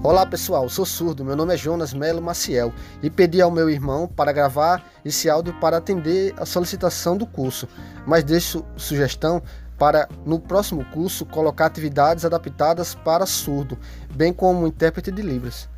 Olá pessoal, sou surdo, meu nome é Jonas Melo Maciel e pedi ao meu irmão para gravar esse áudio para atender a solicitação do curso, mas deixo sugestão para no próximo curso colocar atividades adaptadas para surdo, bem como intérprete de Libras.